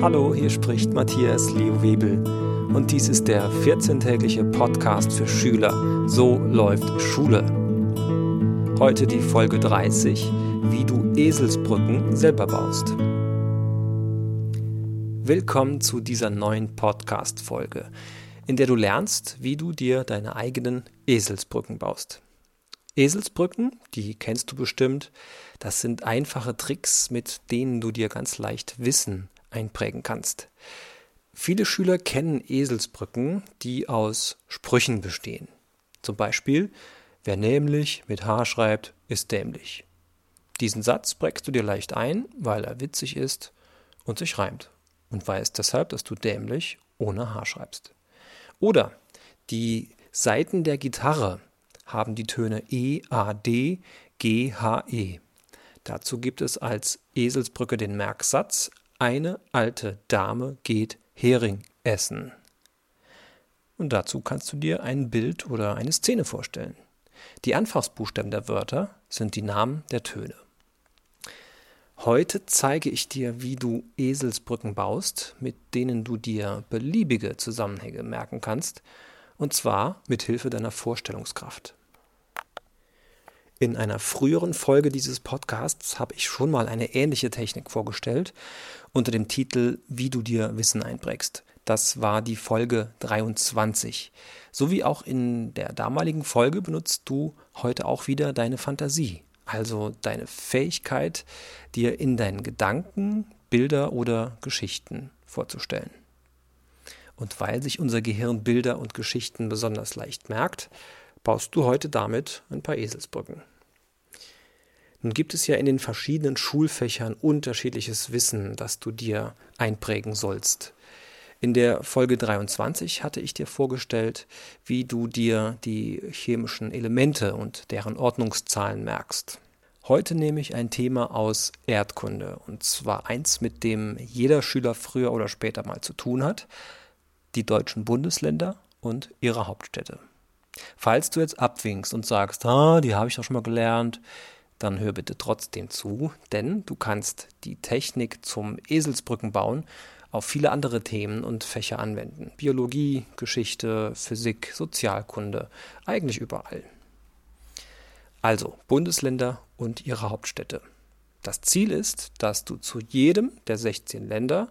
Hallo, hier spricht Matthias Leo Webel und dies ist der 14-tägliche Podcast für Schüler. So läuft Schule. Heute die Folge 30, wie du Eselsbrücken selber baust. Willkommen zu dieser neuen Podcast-Folge, in der du lernst, wie du dir deine eigenen Eselsbrücken baust. Eselsbrücken, die kennst du bestimmt, das sind einfache Tricks, mit denen du dir ganz leicht Wissen einprägen kannst. Viele Schüler kennen Eselsbrücken, die aus Sprüchen bestehen. Zum Beispiel, wer nämlich mit H schreibt, ist dämlich. Diesen Satz prägst du dir leicht ein, weil er witzig ist und sich reimt und weißt deshalb, dass du dämlich ohne H schreibst. Oder die Saiten der Gitarre haben die Töne E, A, D, G, H, E. Dazu gibt es als Eselsbrücke den Merksatz eine alte Dame geht Hering essen. Und dazu kannst du dir ein Bild oder eine Szene vorstellen. Die Anfangsbuchstaben der Wörter sind die Namen der Töne. Heute zeige ich dir, wie du Eselsbrücken baust, mit denen du dir beliebige Zusammenhänge merken kannst, und zwar mit Hilfe deiner Vorstellungskraft. In einer früheren Folge dieses Podcasts habe ich schon mal eine ähnliche Technik vorgestellt unter dem Titel Wie du dir Wissen einprägst. Das war die Folge 23. So wie auch in der damaligen Folge benutzt du heute auch wieder deine Fantasie, also deine Fähigkeit, dir in deinen Gedanken Bilder oder Geschichten vorzustellen. Und weil sich unser Gehirn Bilder und Geschichten besonders leicht merkt, baust du heute damit ein paar Eselsbrücken. Nun gibt es ja in den verschiedenen Schulfächern unterschiedliches Wissen, das du dir einprägen sollst. In der Folge 23 hatte ich dir vorgestellt, wie du dir die chemischen Elemente und deren Ordnungszahlen merkst. Heute nehme ich ein Thema aus Erdkunde, und zwar eins, mit dem jeder Schüler früher oder später mal zu tun hat, die deutschen Bundesländer und ihre Hauptstädte. Falls du jetzt abwinkst und sagst, ah, die habe ich doch schon mal gelernt, dann hör bitte trotzdem zu, denn du kannst die Technik zum Eselsbrückenbauen auf viele andere Themen und Fächer anwenden. Biologie, Geschichte, Physik, Sozialkunde, eigentlich überall. Also Bundesländer und ihre Hauptstädte. Das Ziel ist, dass du zu jedem der 16 Länder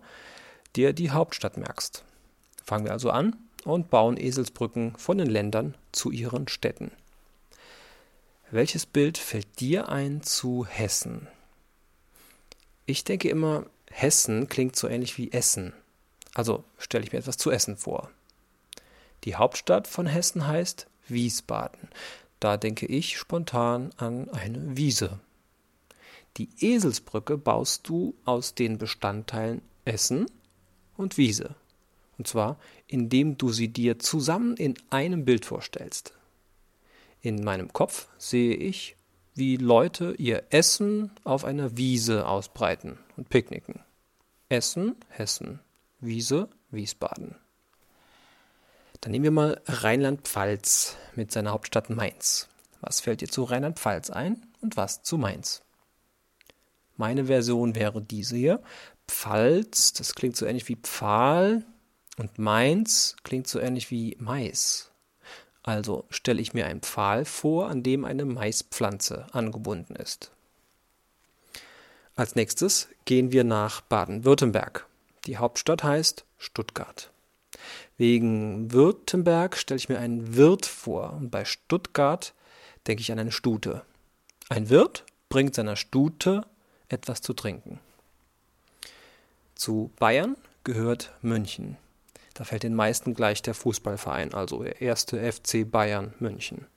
dir die Hauptstadt merkst. Fangen wir also an und bauen Eselsbrücken von den Ländern zu ihren Städten. Welches Bild fällt dir ein zu Hessen? Ich denke immer, Hessen klingt so ähnlich wie Essen. Also stelle ich mir etwas zu essen vor. Die Hauptstadt von Hessen heißt Wiesbaden. Da denke ich spontan an eine Wiese. Die Eselsbrücke baust du aus den Bestandteilen Essen und Wiese. Und zwar, indem du sie dir zusammen in einem Bild vorstellst. In meinem Kopf sehe ich, wie Leute ihr Essen auf einer Wiese ausbreiten und picknicken. Essen, Hessen. Wiese, Wiesbaden. Dann nehmen wir mal Rheinland-Pfalz mit seiner Hauptstadt Mainz. Was fällt dir zu Rheinland-Pfalz ein und was zu Mainz? Meine Version wäre diese hier. Pfalz, das klingt so ähnlich wie Pfahl, und Mainz klingt so ähnlich wie Mais. Also stelle ich mir einen Pfahl vor, an dem eine Maispflanze angebunden ist. Als nächstes gehen wir nach Baden-Württemberg. Die Hauptstadt heißt Stuttgart. Wegen Württemberg stelle ich mir einen Wirt vor und bei Stuttgart denke ich an eine Stute. Ein Wirt bringt seiner Stute etwas zu trinken. Zu Bayern gehört München. Da fällt den meisten gleich der Fußballverein, also der erste FC Bayern München.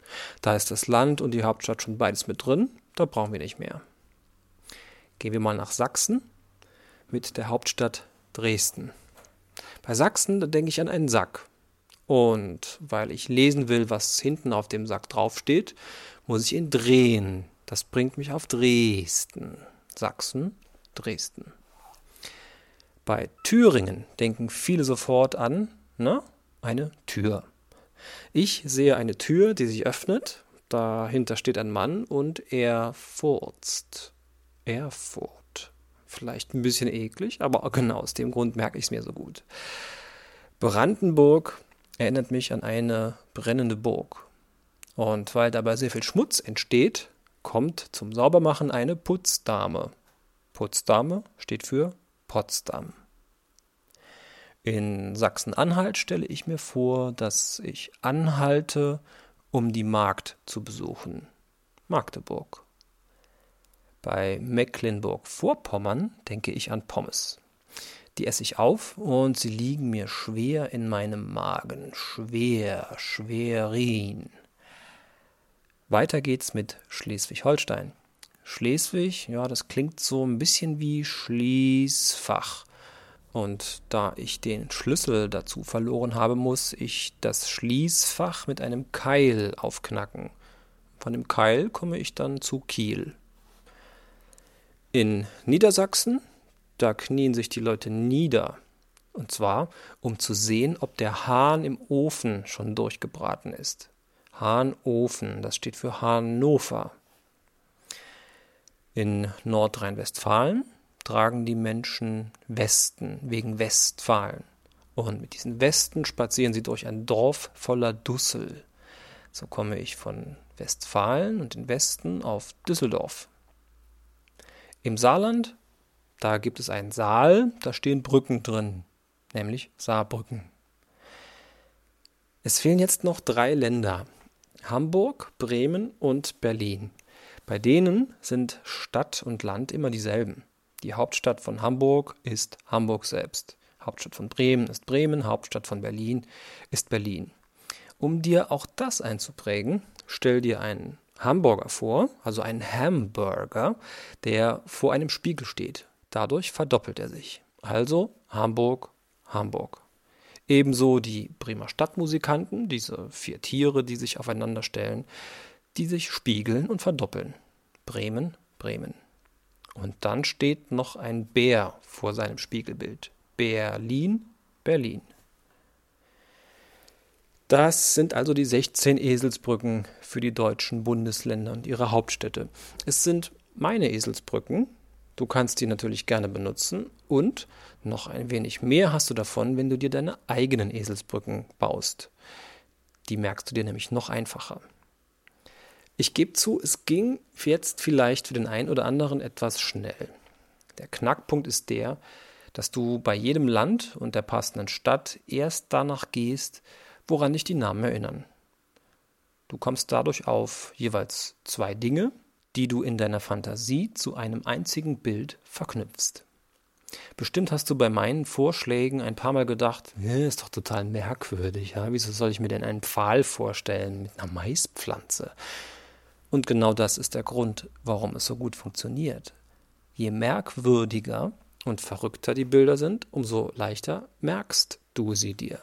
Da ist das Land und die Hauptstadt schon beides mit drin, da brauchen wir nicht mehr. Gehen wir mal nach Sachsen mit der Hauptstadt Dresden. Bei Sachsen, da denke ich an einen Sack. Und weil ich lesen will, was hinten auf dem Sack draufsteht, muss ich ihn drehen. Das bringt mich auf Dresden. Sachsen, Dresden. Bei Thüringen denken viele sofort an na, eine Tür. Ich sehe eine Tür, die sich öffnet. Dahinter steht ein Mann und er furzt. Erfurt. vielleicht ein bisschen eklig, aber genau aus dem Grund merke ich es mir so gut. Brandenburg erinnert mich an eine brennende Burg. Und weil dabei sehr viel Schmutz entsteht, kommt zum Saubermachen eine Putzdame. Putzdame steht für Potsdam. In Sachsen-Anhalt stelle ich mir vor, dass ich anhalte, um die Markt zu besuchen. Magdeburg. Bei Mecklenburg-Vorpommern denke ich an Pommes. Die esse ich auf und sie liegen mir schwer in meinem Magen. Schwer, schwerin. Weiter geht's mit Schleswig-Holstein. Schleswig, ja, das klingt so ein bisschen wie Schließfach. Und da ich den Schlüssel dazu verloren habe, muss ich das Schließfach mit einem Keil aufknacken. Von dem Keil komme ich dann zu Kiel. In Niedersachsen, da knien sich die Leute nieder. Und zwar, um zu sehen, ob der Hahn im Ofen schon durchgebraten ist. Hahnofen, das steht für Hannover. In Nordrhein-Westfalen tragen die Menschen Westen wegen Westfalen. Und mit diesen Westen spazieren sie durch ein Dorf voller Dussel. So komme ich von Westfalen und den Westen auf Düsseldorf. Im Saarland, da gibt es einen Saal, da stehen Brücken drin, nämlich Saarbrücken. Es fehlen jetzt noch drei Länder. Hamburg, Bremen und Berlin. Bei denen sind Stadt und Land immer dieselben. Die Hauptstadt von Hamburg ist Hamburg selbst. Hauptstadt von Bremen ist Bremen, Hauptstadt von Berlin ist Berlin. Um dir auch das einzuprägen, stell dir einen Hamburger vor, also einen Hamburger, der vor einem Spiegel steht. Dadurch verdoppelt er sich. Also Hamburg, Hamburg. Ebenso die Bremer Stadtmusikanten, diese vier Tiere, die sich aufeinander stellen, die sich spiegeln und verdoppeln. Bremen, Bremen. Und dann steht noch ein Bär vor seinem Spiegelbild. Berlin, Berlin. Das sind also die 16 Eselsbrücken für die deutschen Bundesländer und ihre Hauptstädte. Es sind meine Eselsbrücken. Du kannst die natürlich gerne benutzen und noch ein wenig mehr hast du davon, wenn du dir deine eigenen Eselsbrücken baust. Die merkst du dir nämlich noch einfacher. Ich gebe zu, es ging jetzt vielleicht für den einen oder anderen etwas schnell. Der Knackpunkt ist der, dass du bei jedem Land und der passenden Stadt erst danach gehst, woran dich die Namen erinnern. Du kommst dadurch auf jeweils zwei Dinge, die du in deiner Fantasie zu einem einzigen Bild verknüpfst. Bestimmt hast du bei meinen Vorschlägen ein paar Mal gedacht, ist doch total merkwürdig, ja? wieso soll ich mir denn einen Pfahl vorstellen mit einer Maispflanze? Und genau das ist der Grund, warum es so gut funktioniert. Je merkwürdiger und verrückter die Bilder sind, umso leichter merkst du sie dir.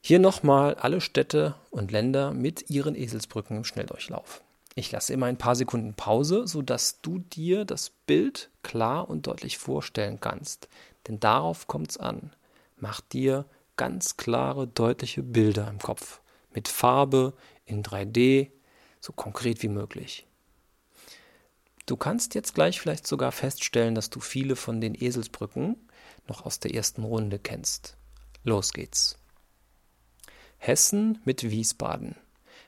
Hier nochmal alle Städte und Länder mit ihren Eselsbrücken im Schnelldurchlauf. Ich lasse immer ein paar Sekunden Pause, sodass du dir das Bild klar und deutlich vorstellen kannst. Denn darauf kommt es an. Mach dir ganz klare, deutliche Bilder im Kopf. Mit Farbe, in 3D, so konkret wie möglich. Du kannst jetzt gleich vielleicht sogar feststellen, dass du viele von den Eselsbrücken noch aus der ersten Runde kennst. Los geht's. Hessen mit Wiesbaden.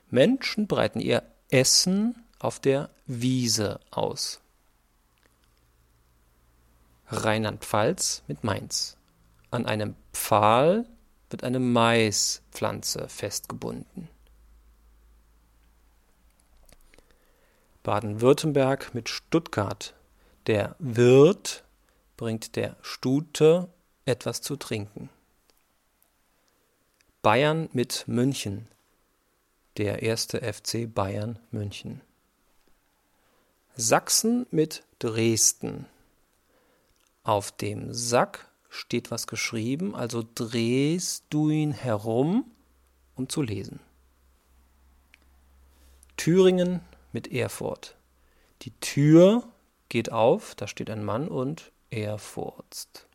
Menschen breiten ihr Essen auf der Wiese aus. Rheinland-Pfalz mit Mainz. An einem Pfahl wird eine Maispflanze festgebunden. Baden-Württemberg mit Stuttgart. Der Wirt bringt der Stute etwas zu trinken. Bayern mit München. Der erste FC Bayern München. Sachsen mit Dresden. Auf dem Sack steht was geschrieben, also drehst du ihn herum, um zu lesen. Thüringen mit Erfurt. Die Tür geht auf, da steht ein Mann und er furzt.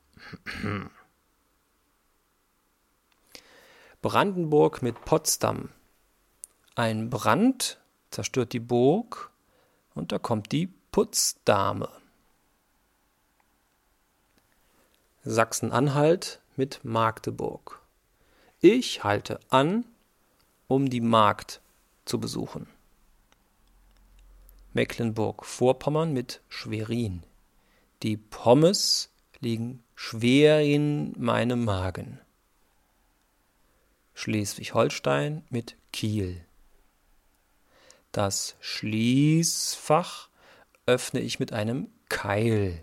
Brandenburg mit Potsdam. Ein Brand zerstört die Burg und da kommt die Putzdame. Sachsen-Anhalt mit Magdeburg. Ich halte an, um die Magd zu besuchen. Mecklenburg-Vorpommern mit Schwerin. Die Pommes liegen schwer in meinem Magen. Schleswig-Holstein mit Kiel. Das Schließfach öffne ich mit einem Keil.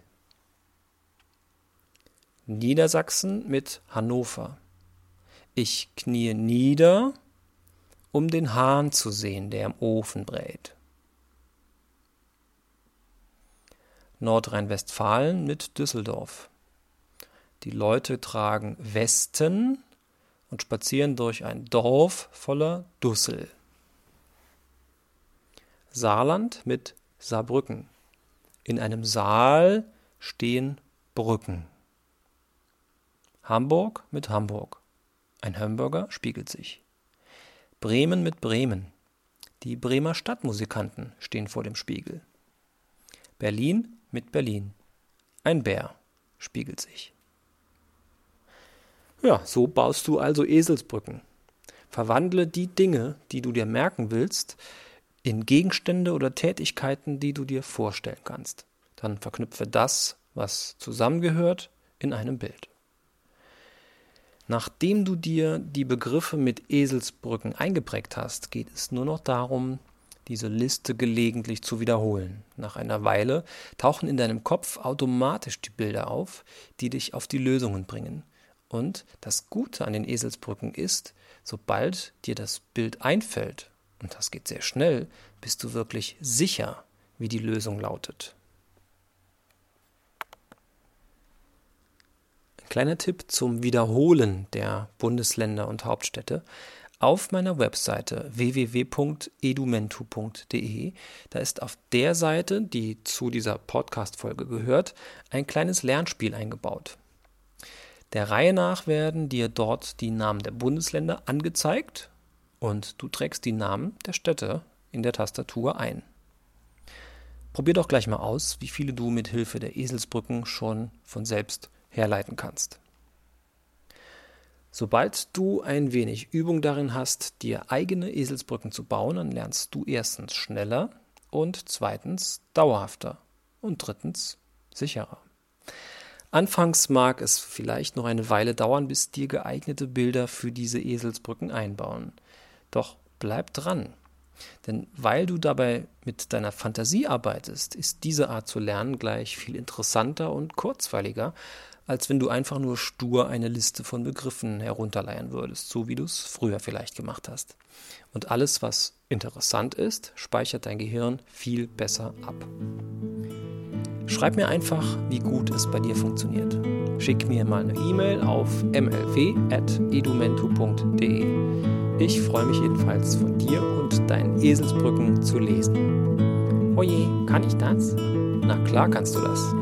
Niedersachsen mit Hannover. Ich kniee nieder, um den Hahn zu sehen, der im Ofen brät. Nordrhein-Westfalen mit Düsseldorf. Die Leute tragen Westen und spazieren durch ein Dorf voller Dussel. Saarland mit Saarbrücken. In einem Saal stehen Brücken. Hamburg mit Hamburg. Ein Hamburger spiegelt sich. Bremen mit Bremen. Die Bremer Stadtmusikanten stehen vor dem Spiegel. Berlin mit Berlin. Ein Bär spiegelt sich. Ja, so baust du also Eselsbrücken. Verwandle die Dinge, die du dir merken willst, in Gegenstände oder Tätigkeiten, die du dir vorstellen kannst. Dann verknüpfe das, was zusammengehört, in einem Bild. Nachdem du dir die Begriffe mit Eselsbrücken eingeprägt hast, geht es nur noch darum, diese Liste gelegentlich zu wiederholen. Nach einer Weile tauchen in deinem Kopf automatisch die Bilder auf, die dich auf die Lösungen bringen. Und das Gute an den Eselsbrücken ist, sobald dir das Bild einfällt, und das geht sehr schnell, bist du wirklich sicher, wie die Lösung lautet. Kleiner Tipp zum Wiederholen der Bundesländer und Hauptstädte. Auf meiner Webseite www.edumentu.de, da ist auf der Seite, die zu dieser Podcast-Folge gehört, ein kleines Lernspiel eingebaut. Der Reihe nach werden dir dort die Namen der Bundesländer angezeigt und du trägst die Namen der Städte in der Tastatur ein. Probier doch gleich mal aus, wie viele du mit Hilfe der Eselsbrücken schon von selbst herleiten kannst. Sobald du ein wenig Übung darin hast, dir eigene Eselsbrücken zu bauen, dann lernst du erstens schneller und zweitens dauerhafter und drittens sicherer. Anfangs mag es vielleicht noch eine Weile dauern, bis dir geeignete Bilder für diese Eselsbrücken einbauen. Doch bleib dran. Denn weil du dabei mit deiner Fantasie arbeitest, ist diese Art zu lernen gleich viel interessanter und kurzweiliger, als wenn du einfach nur stur eine Liste von Begriffen herunterleiern würdest, so wie du es früher vielleicht gemacht hast. Und alles, was interessant ist, speichert dein Gehirn viel besser ab. Schreib mir einfach, wie gut es bei dir funktioniert. Schick mir mal eine E-Mail auf mlw.edumentu.de. Ich freue mich jedenfalls von dir und deinen Eselsbrücken zu lesen. Oje, kann ich das? Na klar kannst du das.